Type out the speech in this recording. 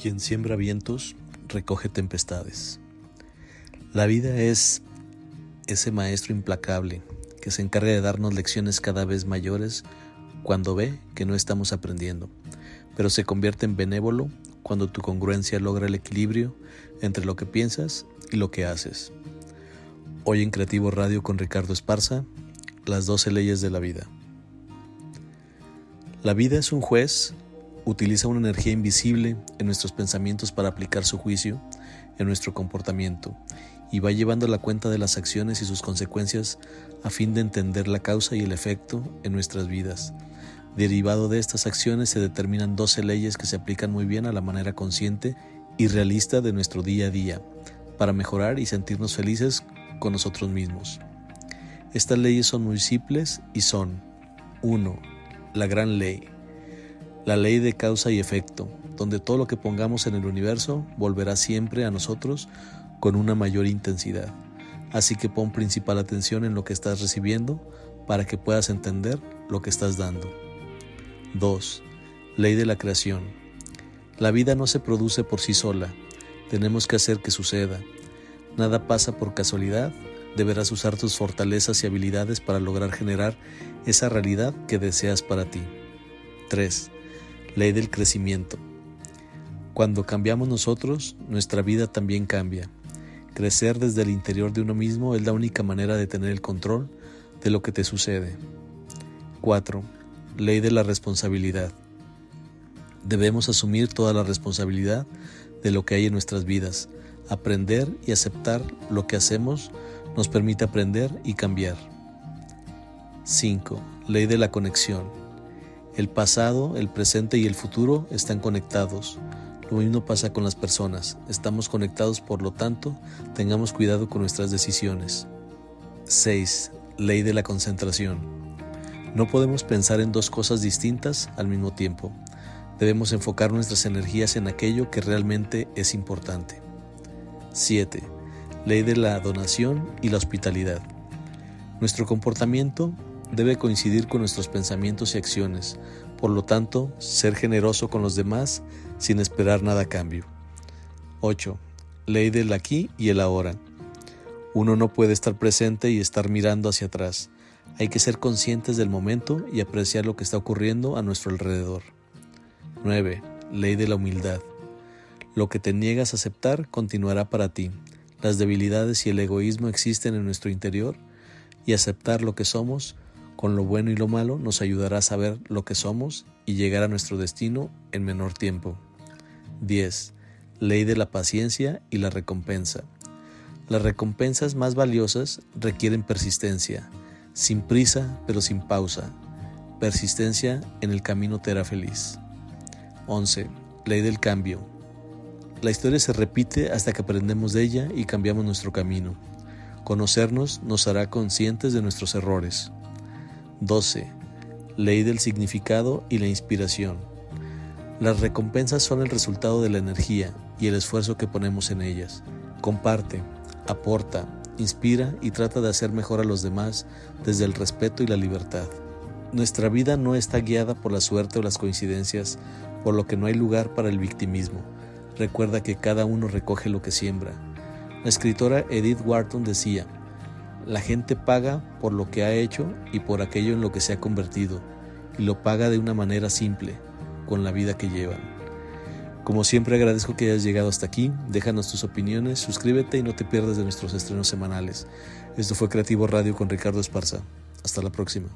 Quien siembra vientos, recoge tempestades. La vida es ese maestro implacable que se encarga de darnos lecciones cada vez mayores cuando ve que no estamos aprendiendo, pero se convierte en benévolo cuando tu congruencia logra el equilibrio entre lo que piensas y lo que haces. Hoy en Creativo Radio con Ricardo Esparza, las 12 leyes de la vida. La vida es un juez, utiliza una energía invisible en nuestros pensamientos para aplicar su juicio en nuestro comportamiento y va llevando la cuenta de las acciones y sus consecuencias a fin de entender la causa y el efecto en nuestras vidas. Derivado de estas acciones se determinan 12 leyes que se aplican muy bien a la manera consciente y realista de nuestro día a día, para mejorar y sentirnos felices con nosotros mismos. Estas leyes son muy simples y son 1. La gran ley. La ley de causa y efecto, donde todo lo que pongamos en el universo volverá siempre a nosotros con una mayor intensidad. Así que pon principal atención en lo que estás recibiendo para que puedas entender lo que estás dando. 2. Ley de la creación. La vida no se produce por sí sola, tenemos que hacer que suceda. Nada pasa por casualidad, deberás usar tus fortalezas y habilidades para lograr generar esa realidad que deseas para ti. 3. Ley del crecimiento. Cuando cambiamos nosotros, nuestra vida también cambia. Crecer desde el interior de uno mismo es la única manera de tener el control de lo que te sucede. 4. Ley de la responsabilidad. Debemos asumir toda la responsabilidad de lo que hay en nuestras vidas. Aprender y aceptar lo que hacemos nos permite aprender y cambiar. 5. Ley de la conexión. El pasado, el presente y el futuro están conectados. Lo mismo pasa con las personas. Estamos conectados, por lo tanto, tengamos cuidado con nuestras decisiones. 6. Ley de la concentración. No podemos pensar en dos cosas distintas al mismo tiempo. Debemos enfocar nuestras energías en aquello que realmente es importante. 7. Ley de la donación y la hospitalidad. Nuestro comportamiento debe coincidir con nuestros pensamientos y acciones, por lo tanto, ser generoso con los demás sin esperar nada a cambio. 8. Ley del aquí y el ahora. Uno no puede estar presente y estar mirando hacia atrás. Hay que ser conscientes del momento y apreciar lo que está ocurriendo a nuestro alrededor. 9. Ley de la humildad. Lo que te niegas a aceptar continuará para ti. Las debilidades y el egoísmo existen en nuestro interior y aceptar lo que somos con lo bueno y lo malo nos ayudará a saber lo que somos y llegar a nuestro destino en menor tiempo. 10. Ley de la paciencia y la recompensa. Las recompensas más valiosas requieren persistencia, sin prisa pero sin pausa. Persistencia en el camino te hará feliz. 11. Ley del cambio. La historia se repite hasta que aprendemos de ella y cambiamos nuestro camino. Conocernos nos hará conscientes de nuestros errores. 12. Ley del significado y la inspiración. Las recompensas son el resultado de la energía y el esfuerzo que ponemos en ellas. Comparte, aporta, inspira y trata de hacer mejor a los demás desde el respeto y la libertad. Nuestra vida no está guiada por la suerte o las coincidencias, por lo que no hay lugar para el victimismo. Recuerda que cada uno recoge lo que siembra. La escritora Edith Wharton decía, la gente paga por lo que ha hecho y por aquello en lo que se ha convertido, y lo paga de una manera simple, con la vida que llevan. Como siempre agradezco que hayas llegado hasta aquí, déjanos tus opiniones, suscríbete y no te pierdas de nuestros estrenos semanales. Esto fue Creativo Radio con Ricardo Esparza. Hasta la próxima.